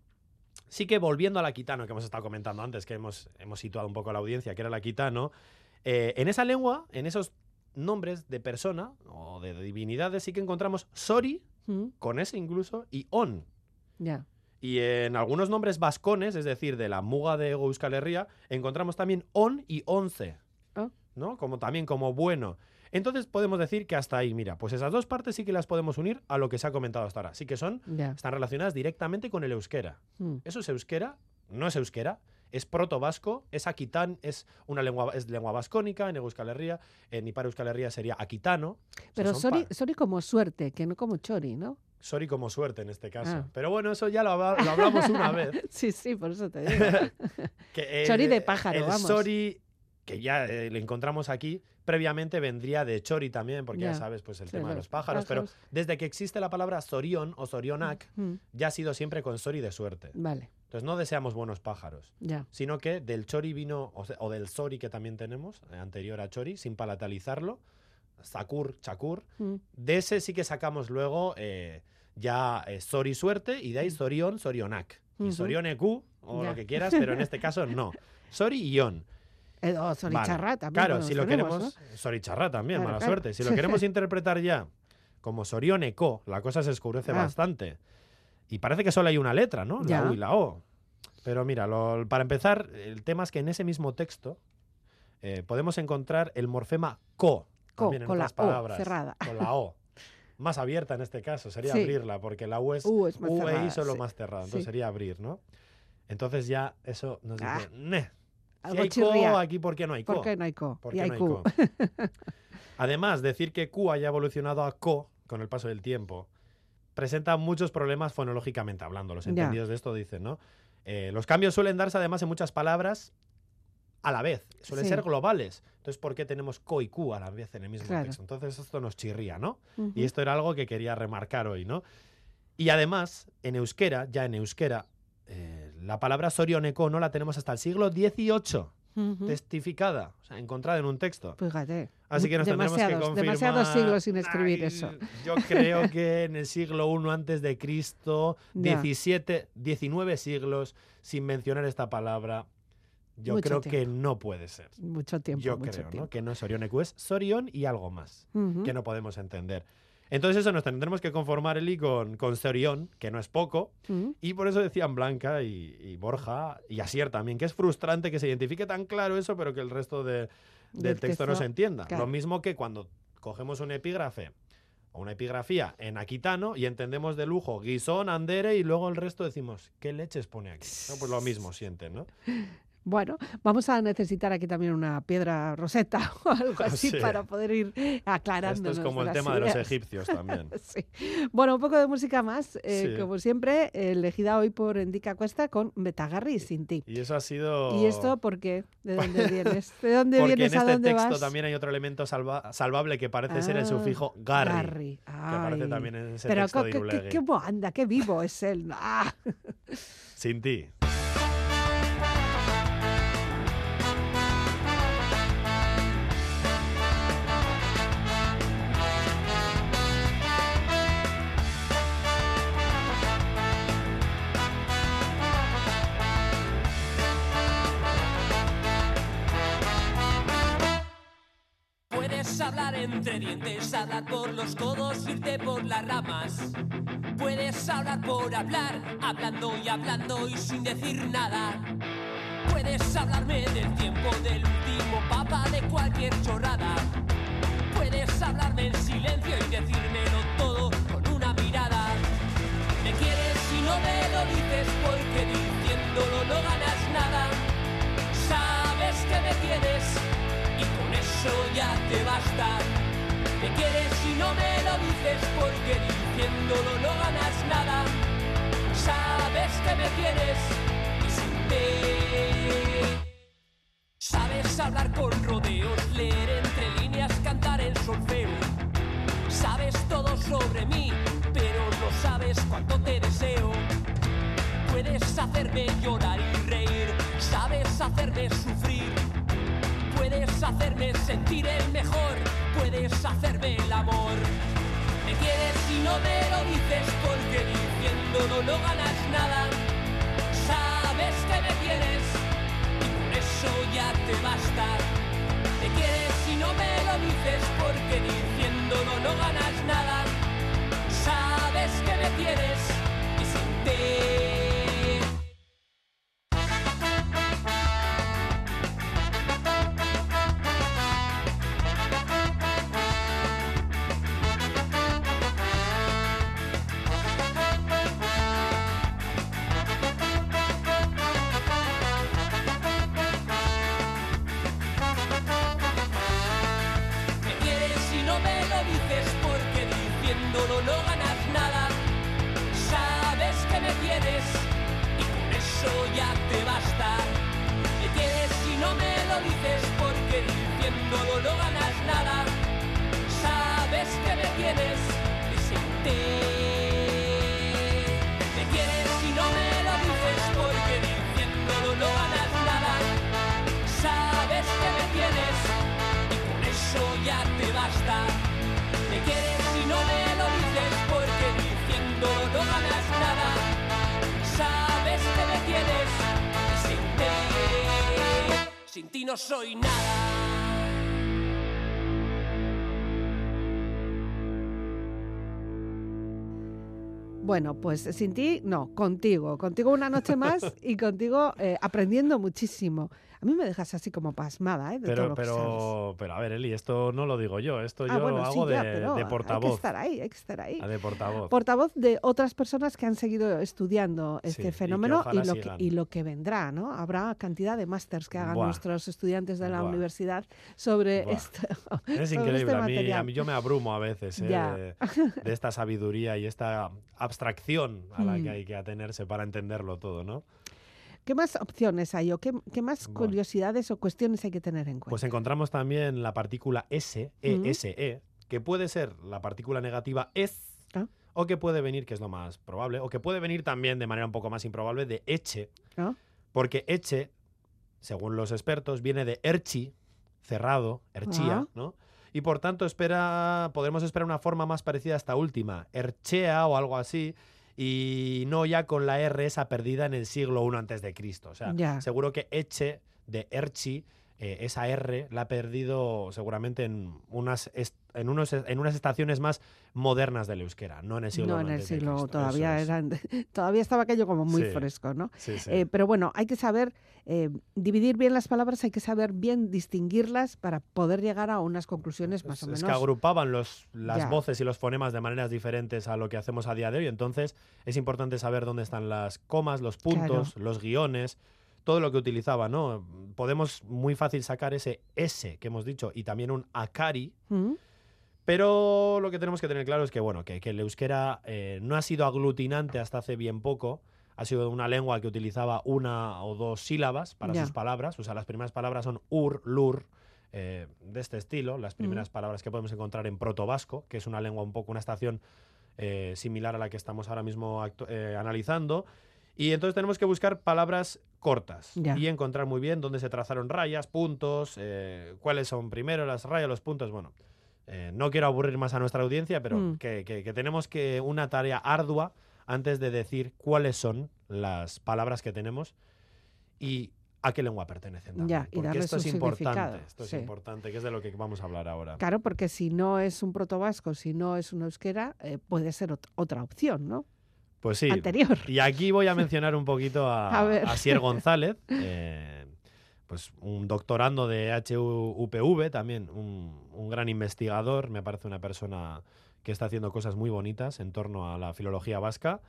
sí que volviendo a la Quitano, que hemos estado comentando antes, que hemos, hemos situado un poco a la audiencia, que era la Quitano, eh, en esa lengua, en esos nombres de persona o de divinidades, sí que encontramos Sori, Mm, con S incluso, y On. Ya. Y en algunos nombres vascones, es decir, de la muga de Euskal Herria, encontramos también on y once. Ah. ¿No? Como también como bueno. Entonces podemos decir que hasta ahí, mira, pues esas dos partes sí que las podemos unir a lo que se ha comentado hasta ahora. Sí que son, están relacionadas directamente con el euskera. Mm, Eso es euskera, no es euskera, es proto-vasco, es aquitán, es una lengua, es lengua vascónica, en Euskal Herria, en Ipar Euskal Herria sería aquitano. O sea, Pero sorry como suerte, que no como chori, ¿no? sorry como suerte en este caso. Ah. Pero bueno, eso ya lo, habla- lo hablamos una vez. Sí, sí, por eso te digo. Que, Sorry de pájaro, el vamos. sorry que ya eh, le encontramos aquí, previamente vendría de chori también, porque ya, Ya. sabes, pues el Sí, tema de los pájaros, pájaros. pero desde que existe la palabra sorión o sorionac, Mm, ya ha sido siempre con sori de suerte. Vale, Entonces no deseamos buenos pájaros, sino que del chori vino, o, del sori que también tenemos, eh, anterior a chori, sin palatalizarlo, sakur, chakur, Mm, de ese sí que sacamos luego eh, ya eh, sori suerte y de ahí sorión, sorionac. Y Ujú. sorionecu, o lo que quieras, pero en este caso no. Sori y on. Eh, o Soricharra Vale. también. Claro, si lo tenemos, queremos. ¿no? Soricharra también, Claro, mala claro. suerte. Si lo queremos interpretar ya como sorioneco, la cosa se escurece Ah. bastante. Y parece que solo hay una letra, ¿no? Ya. La U y la O. Pero mira, lo- para empezar, el tema es que en ese mismo texto eh, podemos encontrar el morfema co. Co, también en con la otras O palabras, cerrada. Con la O. Más abierta en este caso, sería Sí. abrirla, porque la U es U es más U e cerrada, solo sí. más cerrada. Entonces Sí. sería abrir, ¿no? Entonces ya eso nos dice, Ah. "Neh, si hay chirría. co, aquí ¿por qué no hay co? ¿Por qué no hay co? ¿Por y qué no hay co? Además, decir que Q haya evolucionado a co con el paso del tiempo presenta muchos problemas fonológicamente hablando. Los Ya. entendidos de esto dicen, ¿no? Eh, los cambios suelen darse además en muchas palabras a la vez, suelen Sí. ser globales. Entonces, ¿por qué tenemos co y Q a la vez en el mismo Claro. texto? Entonces, esto nos chirría, ¿no? Y esto era algo que quería remarcar hoy, ¿no? Y además, en euskera, ya en euskera, eh, la palabra sorioneco no la tenemos hasta el siglo XVIII Ujú. testificada, o sea, encontrada en un texto. Fíjate. Así que nos tendremos que confirmar. demasiados siglos sin escribir Ay, eso. Yo creo que en el siglo I antes de Cristo, Ya. 17, 19 siglos sin mencionar esta palabra, yo Mucho creo que tiempo. no puede ser. Mucho tiempo. yo mucho creo, ¿no? tiempo. Que no es Sorionecu, es Sorión y algo más, Ujú. que no podemos entender. Entonces eso nos tendremos que conformar, Eli, con, con Sorión, que no es poco, Ujú. y por eso decían Blanca y, y Borja y Asier también, que es frustrante que se identifique tan claro eso, pero que el resto de- del texto, no se entienda. claro. Lo mismo que cuando cogemos un epígrafe o una epigrafía en aquitano y entendemos de lujo guisón, andere y luego el resto decimos, ¿qué leches pone aquí? No, pues lo mismo sienten, ¿no? Bueno, vamos a necesitar aquí también una piedra roseta o algo así Sí. para poder ir aclarando. Esto es como el tema de los egipcios también. Sí. Bueno, un poco de música más, eh, Sí. como siempre, elegida hoy por Endica Cuesta con Betagarri y Sin ti. Y eso ha sido... ¿Y esto por qué? ¿De dónde vienes? ¿De dónde Porque en vienes? ¿A este dónde texto vas? también hay otro elemento salva- salvable que parece ser el Ah, sufijo garri, Garri. que aparece también en ese Pero texto de Irulegui. ¿cómo anda? ¡Qué vivo es él! ¡Ah! Sin ti. Entre dientes, hablar por los codos, irte por las ramas. Puedes hablar por hablar, hablando y hablando y sin decir nada. Puedes hablarme del tiempo del último papa de cualquier chorrada. Puedes hablarme en silencio y decírmelo todo con una mirada. Me quieres y no me lo dices porque diciéndolo no ganas nada. Eso ya te basta. Me quieres y no me lo dices porque diciéndolo no ganas nada. Sabes que me tienes y sin ti. Sabes hablar con rodeos, leer entre líneas, cantar en solfeo. Sabes todo sobre mí, pero no sabes cuánto te deseo. Puedes hacerme llorar y reír, sabes hacerme sufrir. Puedes hacerme sentir el mejor, puedes hacerme el amor. Me quieres y no me lo dices porque diciéndolo no ganas nada. Sabes que me tienes y por eso ya te basta. Me quieres y no me lo dices porque diciéndolo no ganas nada. Sabes que me tienes y sin ti. Ti no soy nada. Bueno, pues sin ti, no, contigo. Contigo una noche más y contigo eh, aprendiendo muchísimo. A mí me dejas así como pasmada, ¿eh? De todo Pero, lo que sabes. pero, pero, a ver, Eli, esto no lo digo yo, esto Ah, yo bueno, lo sí, hago ya, de, pero de Hay que portavoz. estar ahí, hay que estar ahí. Ah, de portavoz. Portavoz de otras personas que han seguido estudiando Sí, y este que fenómeno y, ojalá lo que, y lo que vendrá, ¿no? Habrá cantidad de másters que hagan Buah. nuestros estudiantes de la Buah. universidad sobre Buah. esto. Es sobre increíble, este a, mí, a mí yo me abrumo a veces ¿eh? De, de esta sabiduría y esta abstracción a la Mm. que hay que atenerse para entenderlo todo, ¿no? ¿Qué más opciones hay o qué, qué más curiosidades o cuestiones hay que tener en cuenta? Pues encontramos también la partícula S, Mm. ESE, que puede ser la partícula negativa es, Ah. o que puede venir, que es lo más probable, o que puede venir también de manera un poco más improbable, de eche, Ah. porque eche, según los expertos, viene de erchi, cerrado, erchía, Ah. ¿no? Y por tanto espera, podremos esperar una forma más parecida a esta última, erchea o algo así, y no ya con la R esa perdida en el siglo I antes de Cristo. O sea, Ya. seguro que eche de erchi, eh, esa R la ha perdido seguramente en unas, est- en, unos, en unas estaciones más modernas del euskera, no en el siglo no en el siglo, Cristo, todavía es. eran, todavía estaba aquello como muy Sí. fresco, ¿no? Sí, sí. Eh, pero bueno, hay que saber eh, dividir bien las palabras, hay que saber bien distinguirlas para poder llegar a unas conclusiones más o es menos. que agrupaban los, las Ya. voces y los fonemas de maneras diferentes a lo que hacemos a día de hoy. Entonces, es importante saber dónde están las comas, los puntos, los guiones, todo lo que utilizaba, ¿no? Podemos muy fácil sacar ese S que hemos dicho y también un akari, ¿Mm? Pero lo que tenemos que tener claro es que, bueno, que, que el euskera eh, no ha sido aglutinante hasta hace bien poco. Ha sido una lengua que utilizaba una o dos sílabas para sus palabras. O sea, las primeras palabras son ur, lur, eh, de este estilo. Las primeras palabras que podemos encontrar en protovasco, que es una lengua un poco, una estación eh, similar a la que estamos ahora mismo analizando. Y entonces tenemos que buscar palabras cortas Ya. y encontrar muy bien dónde se trazaron rayas, puntos, cuáles son primero las rayas, los puntos. Bueno, eh, no quiero aburrir más a nuestra audiencia, pero Mm. que, que- que tenemos que una tarea ardua antes de decir cuáles son las palabras que tenemos y a qué lengua pertenecen. también, Ya, porque esto es importante, esto es importante, que es de lo que vamos a hablar ahora. Claro, porque si no es un protovasco, si no es un euskera, eh, puede ser ot- otra opción, ¿no? Pues sí. Anterior. Y aquí voy a mencionar un poquito a, A ver. a Sier González, eh, pues un doctorando de HUPV, también un, un gran investigador, me parece una persona que está haciendo cosas muy bonitas en torno a la filología vasca.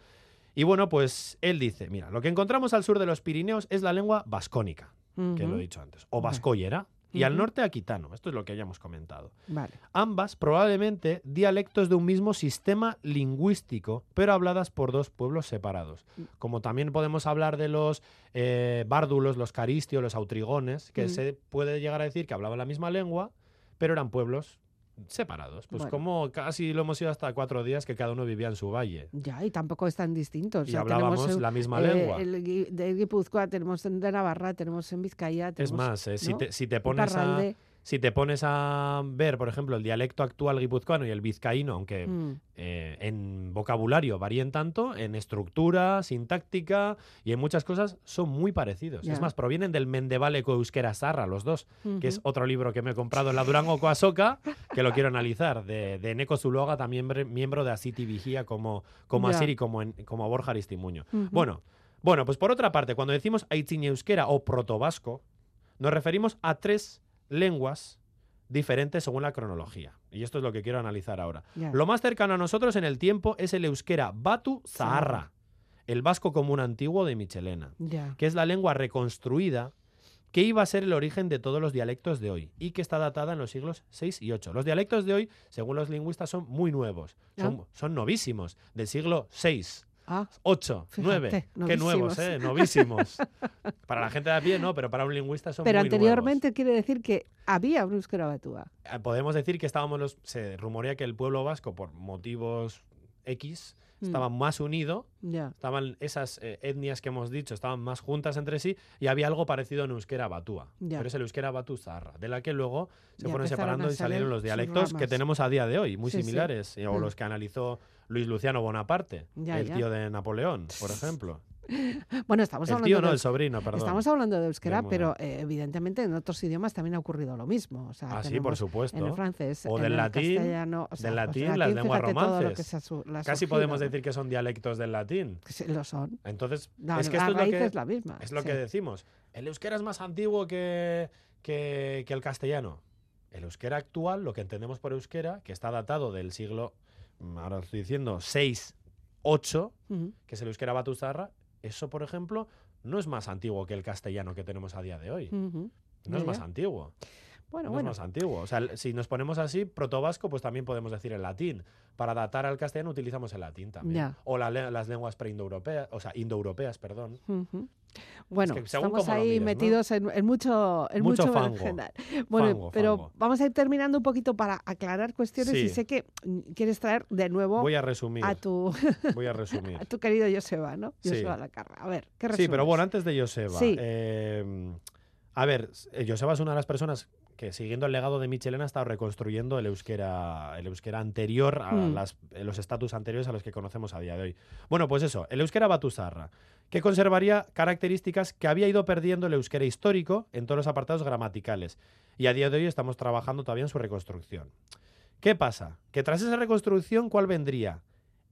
Y bueno, pues él dice, mira, lo que encontramos al sur de los Pirineos es la lengua vascónica, que lo he dicho antes, o vascoyera, y al norte aquitano, esto es lo que hayamos comentado Vale. ambas probablemente dialectos de un mismo sistema lingüístico, pero habladas por dos pueblos separados. Como también podemos hablar de los eh, bárdulos, los caristios, los autrigones, que Mm. se puede llegar a decir que hablaban la misma lengua, pero eran pueblos separados. Pues Bueno. como casi lo hemos ido hasta cuatro días que cada uno vivía en su valle. Ya, y tampoco están distintos. Y hablábamos tenemos, la misma eh, lengua. el de Guipúzcoa, tenemos en- de Navarra, tenemos en Vizcaya, Es tenemos más, eh, si, te, si te pones a. si te pones a ver, por ejemplo, el dialecto actual guipuzcoano y el vizcaíno, aunque Mm, eh, en vocabulario varían tanto, en estructura, sintáctica y en muchas cosas son muy parecidos. Ya. Es más, provienen del Mendevaleco Euskera Sarra, los dos, que es otro libro que me he comprado en la Durango Coasoca, que lo quiero analizar, de, de Neko Zuloaga, también miembro de Asiti Vigía, como, como Ya. Asir y como, en- como Borja Aristimuño. Bueno, bueno, pues por otra parte, cuando decimos Aitzin Euskera o protovasco, nos referimos a tres lenguas diferentes según la cronología. Y esto es lo que quiero analizar ahora. Lo más cercano a nosotros en el tiempo es el euskera Batu Zaharra, el vasco común antiguo de Michelena, que es la lengua reconstruida que iba a ser el origen de todos los dialectos de hoy y que está datada en los siglos 6 y 8. Los dialectos de hoy, según los lingüistas, son muy nuevos, son, son novísimos, del siglo 6. Ah, Ocho, Fíjate, nueve. Qué nuevos, novísimos. ¿eh? Novísimos. para la gente de a pie no, pero para un lingüista son pero muy anteriormente quiere decir que había un euskera batúa. nuevos. Eh, Podemos decir que estábamos los... Se rumorea que el pueblo vasco, por motivos X, Mm. estaba más unido, Ya. estaban esas eh, etnias que hemos dicho, estaban más juntas entre sí y había algo parecido en euskera batúa. Ya. Pero es el euskera batú zarra, de la que luego se Ya fueron separando y salieron los dialectos que tenemos a día de hoy, muy Sí, similares, y- o Mm. los que analizó Luis Luciano Bonaparte, Ya, el ya. tío de Napoleón, por ejemplo. Bueno, estamos el hablando tío de no, el sobrino, perdón. Estamos hablando de euskera, pero eh, evidentemente en otros idiomas también ha ocurrido lo mismo. O sea, Ah, sí, por supuesto. En el francés, O en del el latín, castellano, o sea, del latín, las lenguas romances. Casi surgido, podemos decir que son dialectos del latín. Sí, lo son. Entonces, es que la esto es lo raíz que, es la misma. es lo sí. que decimos. El euskera es más antiguo que, que, que el castellano. El euskera actual, lo que entendemos por euskera, que está datado del siglo, mm, ahora estoy diciendo, 6, 8, Ujú. que es el euskera batuzarra, eso, por ejemplo, no es más antiguo que el castellano que tenemos a día de hoy. No es más antiguo. Bueno, no bueno. es más antiguo. O sea, si nos ponemos así, protovasco, pues también podemos decir el latín. Para datar al castellano utilizamos el latín también. Ya. O la las lenguas preindoeuropeas, o sea, indoeuropeas, perdón. Ujú. Bueno, que estamos ahí metidos en, en mucho, en Mucho mucho, fango. Bueno, Fango, pero fango. vamos a ir terminando un poquito para aclarar cuestiones y Sí. sé que quieres traer de nuevo Voy a resumir. a tu, Voy a resumir. a tu querido Joseba, ¿no? Sí. Joseba Lacarra. A ver, ¿qué Sí, pero resumes? bueno, antes de Joseba. Sí. eh, a ver, eh, Joseba es una de las personas que, siguiendo el legado de Michelena, ha estado reconstruyendo el euskera, el euskera anterior a Mm. las- los estatus anteriores a los que conocemos a día de hoy. Bueno, pues eso, el euskera batusarra, que conservaría características que había ido perdiendo el euskera histórico en todos los apartados gramaticales. Y a día de hoy estamos trabajando todavía en su reconstrucción. ¿Qué pasa? Que tras esa reconstrucción, ¿cuál vendría?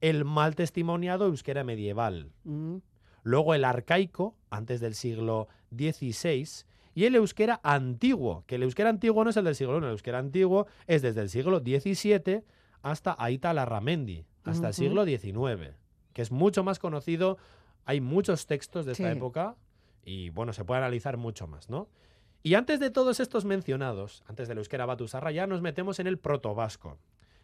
El mal testimoniado euskera medieval Mm, luego el arcaico, antes del siglo XVI, y el euskera antiguo, que el euskera antiguo no es el del siglo I, el euskera antiguo es desde el siglo XVII hasta Aita Larramendi, hasta el siglo XIX, que es mucho más conocido, hay muchos textos de esta Sí. época y bueno, se puede analizar mucho más, ¿no? Y antes de todos estos mencionados, antes del euskera batusarra, ya nos metemos en el protovasco.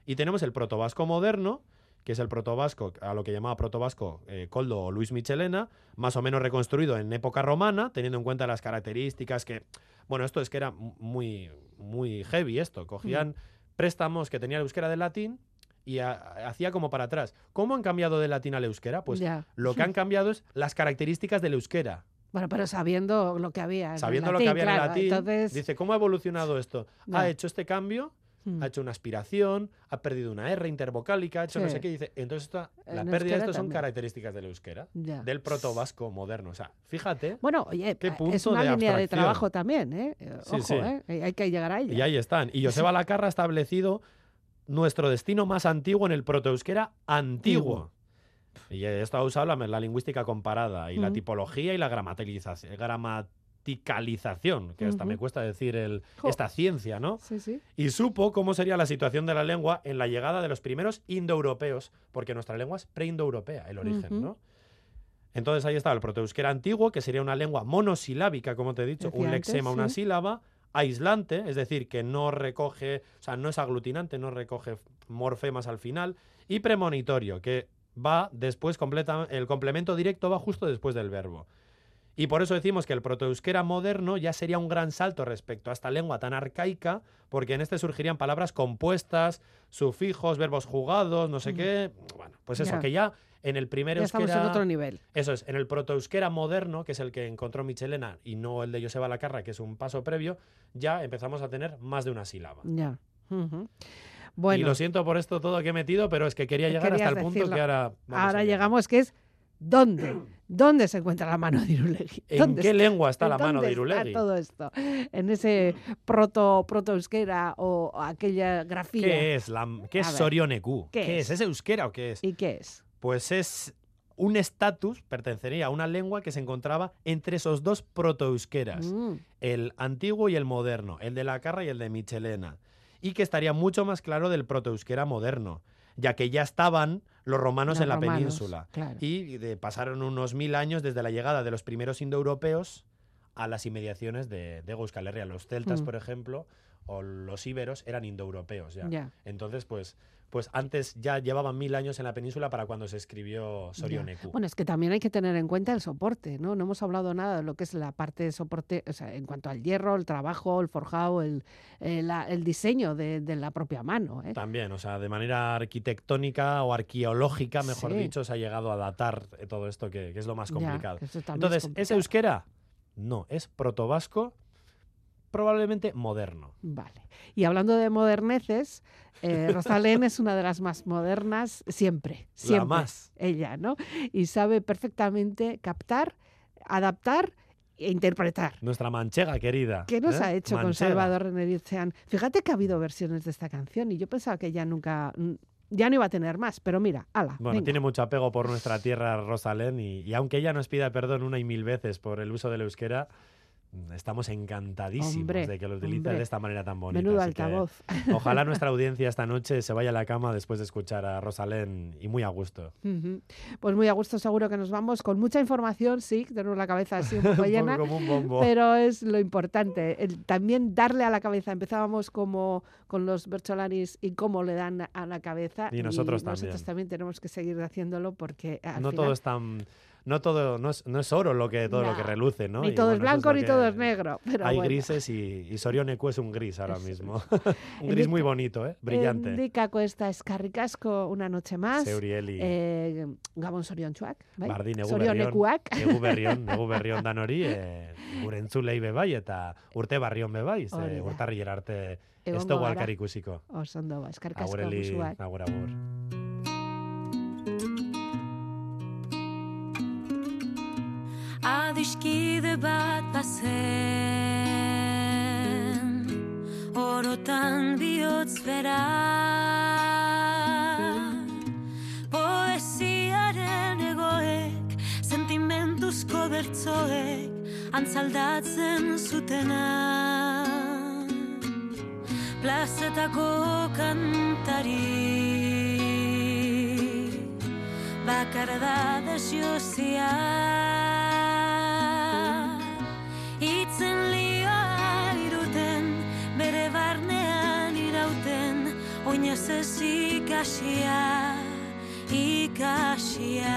Y tenemos el protovasco moderno, que es el protovasco, a lo que llamaba protovasco eh, Coldo o Luis Michelena, más o menos reconstruido en época romana, teniendo en cuenta las características que, bueno, esto es que era mu- muy, muy heavy esto, cogían préstamos que tenía el euskera del latín y hacía como para atrás. ¿Cómo han cambiado del latín al euskera? Pues ya. lo que han cambiado es las características del euskera. Bueno, pero sabiendo lo que había. en el Sabiendo lo que latín, había en claro, el latín, Entonces, dice, ¿cómo ha evolucionado esto? Ha hecho este cambio, mm, ha hecho una aspiración, ha perdido una R intervocálica, ha hecho no sé qué. Dice, entonces esta- la pérdida de euskera esto son características del euskera, ya. del protovasco moderno. O sea, fíjate, Bueno, oye, ¿Qué eh, es punto una de línea de trabajo también, ¿eh? Eh, Sí, Ojo, sí. ¿eh? Hay que llegar a ella. y ahí están. Y Joseba Lacarra ha establecido nuestro destino más antiguo en el protoeuskera antiguo. Y esto ha usado la, la lingüística comparada y la Mm. tipología y la gramatilización, que hasta me cuesta decir el, Jo. esta ciencia, ¿no? Sí, sí. y supo cómo sería la situación de la lengua en la llegada de los primeros indoeuropeos, porque nuestra lengua es preindoeuropea, el origen. ¿no? Entonces ahí estaba el protoeuskera antiguo, que sería una lengua monosilábica, como te he dicho, Decía un antes, lexema, una sí. sílaba, aislante, es decir, que no recoge, o sea, no es aglutinante, no recoge morfemas al final, y premonitorio, que va después completa, el complemento directo va justo después del verbo. Y por eso decimos que el protoeuskera moderno ya sería un gran salto respecto a esta lengua tan arcaica, porque en este surgirían palabras compuestas, sufijos, verbos jugados, no sé Mm. qué. Bueno, pues eso, que ya en el primer Ya estamos en euskera- otro nivel. Eso es, en el protoeuskera moderno, que es el que encontró Michelena y no el de Joseba Lacarra, que es un paso previo, ya empezamos a tener más de una sílaba. Ya. Ujú. y Bueno, lo siento por esto todo que he metido, pero es que quería llegar hasta el punto decirlo. que ahora. vamos ahora llegamos que es ¿dónde? ¿Dónde se encuentra la mano de Irulegui? ¿En ¿Dónde qué está? lengua está la ¿En mano de Irulegui? está todo esto? En ese proto proto euskera o aquella grafía. ¿Qué es? La, ¿Qué es Sorioneku? ¿qué ¿Qué, es? es? ¿Es euskera o qué es? ¿Y qué es? Pues es un estatus, pertenecería a una lengua que se encontraba entre esos dos protoeuskeras, Mm, el antiguo y el moderno, el de la Carra y el de Michelena, y que estaría mucho más claro del protoeuskera moderno, ya que ya estaban los romanos los en la romanos, península. claro. Y de- pasaron unos mil años desde la llegada de los primeros indoeuropeos a las inmediaciones de, de Euskal Herria. Los celtas, Mm. por ejemplo, o los íberos eran indoeuropeos ya. Ya. Entonces, pues, pues antes ya llevaban mil años en la península para cuando se escribió Sorioneku. Bueno, es que también hay que tener en cuenta el soporte, ¿no? No hemos hablado nada de lo que es la parte de soporte, o sea, en cuanto al hierro, el trabajo, el forjado, el, el, la- el diseño de, de la propia mano, ¿eh? También, o sea, de manera arquitectónica o arqueológica, mejor Sí. dicho, se ha llegado a datar eh, todo esto que, que es lo más complicado. es Entonces, ¿es complicado. euskera? No, es protovasco, probablemente moderno. Vale. Y hablando de moderneces, eh, Rosalén es una de las más modernas siempre, siempre. más. Ella, ¿no? Y sabe perfectamente captar, adaptar e interpretar. Nuestra manchega querida. ¿Qué nos ¿eh? ha hecho con. Salvador Reneditzean? Fíjate que ha habido versiones de esta canción y yo pensaba que ya nunca, ya no iba a tener más, pero mira, ala, Bueno, venga. tiene mucho apego por nuestra tierra, Rosalén, y, y aunque ella nos pida perdón una y mil veces por el uso del euskera, estamos encantadísimos Hombre, de que lo utilice hombre. de esta manera tan bonita. Menudo que altavoz. Ojalá nuestra audiencia esta noche se vaya a la cama después de escuchar a Rosalén y muy a gusto. Pues muy a gusto seguro que nos vamos con mucha información, sí, tenemos la cabeza así un poco llena. poco como un bombo. Pero es lo importante, el también darle a la cabeza. Empezábamos como con los Bercholaris y cómo le dan a la cabeza. Y nosotros nosotros también. también tenemos que seguir haciéndolo porque al no final todo es tan no todo no es, no es oro lo que todo lo que reluce no ni Y todo es bueno, eso blanco lo ni todo es negro. Pero hay bueno. grises y, y Sorioneku es un gris ahora mismo un gris muy bonito eh brillante Indica cuesta escarricasco una noche más. Zeurieli Eh, Gabon Soriontxuak, bai? Bardin egu Sorionekuak. egu berrion egu berrion dan hori e, gure entzulei bebai eta urte barrion bebai ze Hori da. urtarrilera arte ez dugu alkar ikusiko Oso ondo, ba, eskarrik asko agureli musuak. agur agur adiskide bat bazen orotan bihotz bera poesiaren egoek sentimentuzko bertzoek antzaldatzen zutena plazetako kantari bakarra da desiozia ez ikasia, ikasia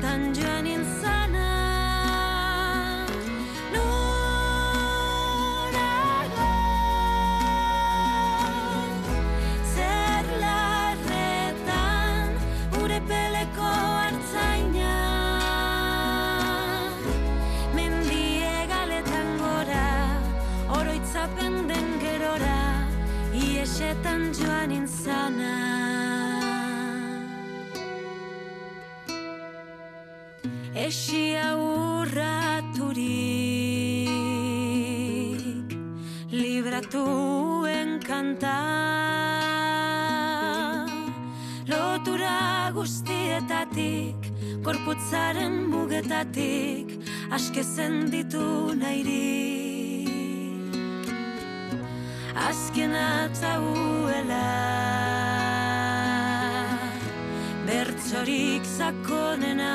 感觉你 kanta Lotura guztietatik Korputzaren mugetatik Aske zenditu nahiri Azken atzauela. Bertzorik zakonena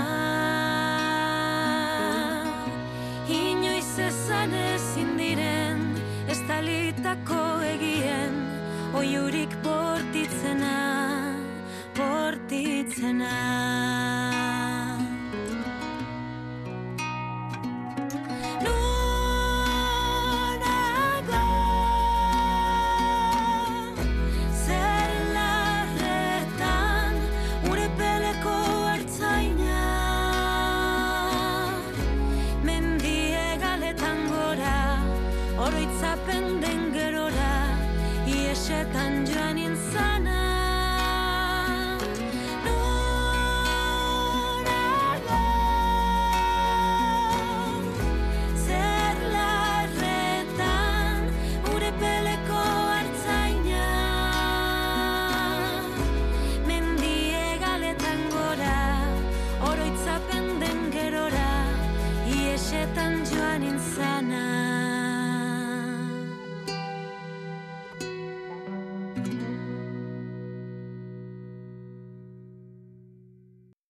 Inoiz ezan ezin diren Estalitako Oiurik bortitzena Bortitzena